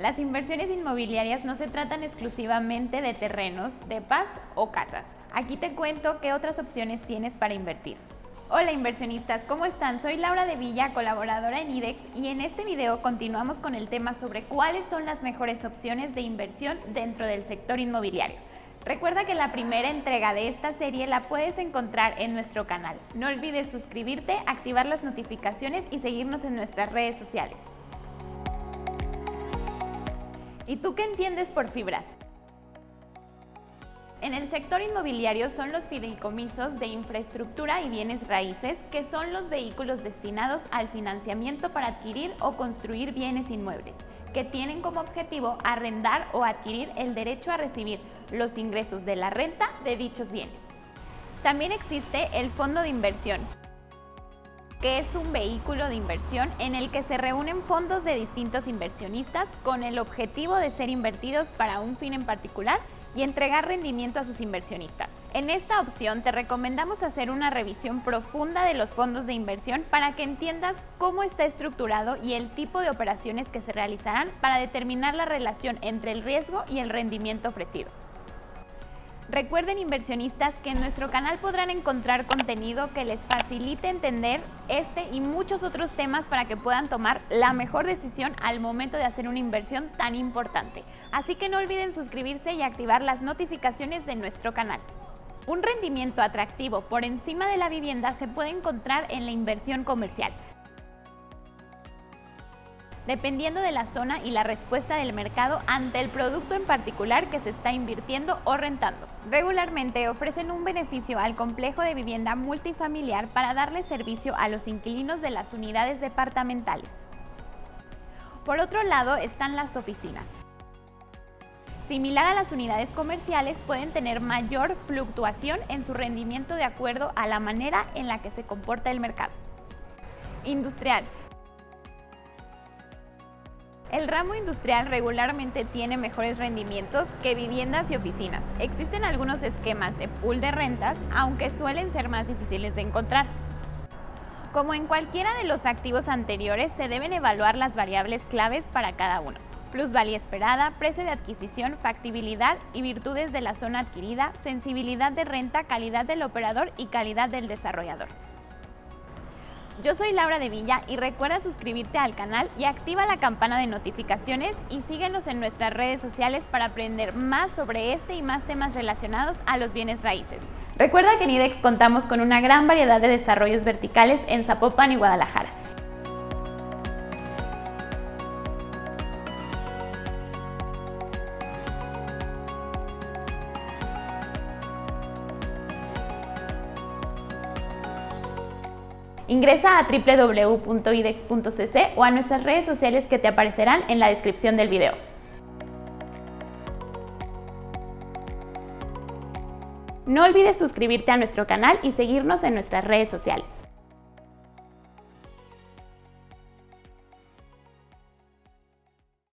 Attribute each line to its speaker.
Speaker 1: Las inversiones inmobiliarias no se tratan exclusivamente de terrenos, de paz o casas. Aquí te cuento qué otras opciones tienes para invertir. Hola inversionistas, ¿cómo están? Soy Laura de Villa, colaboradora en IDEX y en este video continuamos con el tema sobre cuáles son las mejores opciones de inversión dentro del sector inmobiliario. Recuerda que la primera entrega de esta serie la puedes encontrar en nuestro canal. No olvides suscribirte, activar las notificaciones y seguirnos en nuestras redes sociales. ¿Y tú qué entiendes por fibras? En el sector inmobiliario son los fideicomisos de infraestructura y bienes raíces, que son los vehículos destinados al financiamiento para adquirir o construir bienes inmuebles, que tienen como objetivo arrendar o adquirir el derecho a recibir los ingresos de la renta de dichos bienes. También existe el fondo de inversión, que es un vehículo de inversión en el que se reúnen fondos de distintos inversionistas con el objetivo de ser invertidos para un fin en particular y entregar rendimiento a sus inversionistas. En esta opción te recomendamos hacer una revisión profunda de los fondos de inversión para que entiendas cómo está estructurado y el tipo de operaciones que se realizarán para determinar la relación entre el riesgo y el rendimiento ofrecido. Recuerden inversionistas que en nuestro canal podrán encontrar contenido que les facilite entender este y muchos otros temas para que puedan tomar la mejor decisión al momento de hacer una inversión tan importante. Así que no olviden suscribirse y activar las notificaciones de nuestro canal. Un rendimiento atractivo por encima de la vivienda se puede encontrar en la inversión comercial dependiendo de la zona y la respuesta del mercado ante el producto en particular que se está invirtiendo o rentando. Regularmente ofrecen un beneficio al complejo de vivienda multifamiliar para darle servicio a los inquilinos de las unidades departamentales. Por otro lado están las oficinas. Similar a las unidades comerciales, pueden tener mayor fluctuación en su rendimiento de acuerdo a la manera en la que se comporta el mercado. Industrial. El ramo industrial regularmente tiene mejores rendimientos que viviendas y oficinas. Existen algunos esquemas de pool de rentas, aunque suelen ser más difíciles de encontrar. Como en cualquiera de los activos anteriores, se deben evaluar las variables claves para cada uno. Plusvalía esperada, precio de adquisición, factibilidad y virtudes de la zona adquirida, sensibilidad de renta, calidad del operador y calidad del desarrollador. Yo soy Laura de Villa y recuerda suscribirte al canal y activa la campana de notificaciones y síguenos en nuestras redes sociales para aprender más sobre este y más temas relacionados a los bienes raíces. Recuerda que en IDEX contamos con una gran variedad de desarrollos verticales en Zapopan y Guadalajara. Ingresa a www.idex.cc o a nuestras redes sociales que te aparecerán en la descripción del video. No olvides suscribirte a nuestro canal y seguirnos en nuestras redes sociales.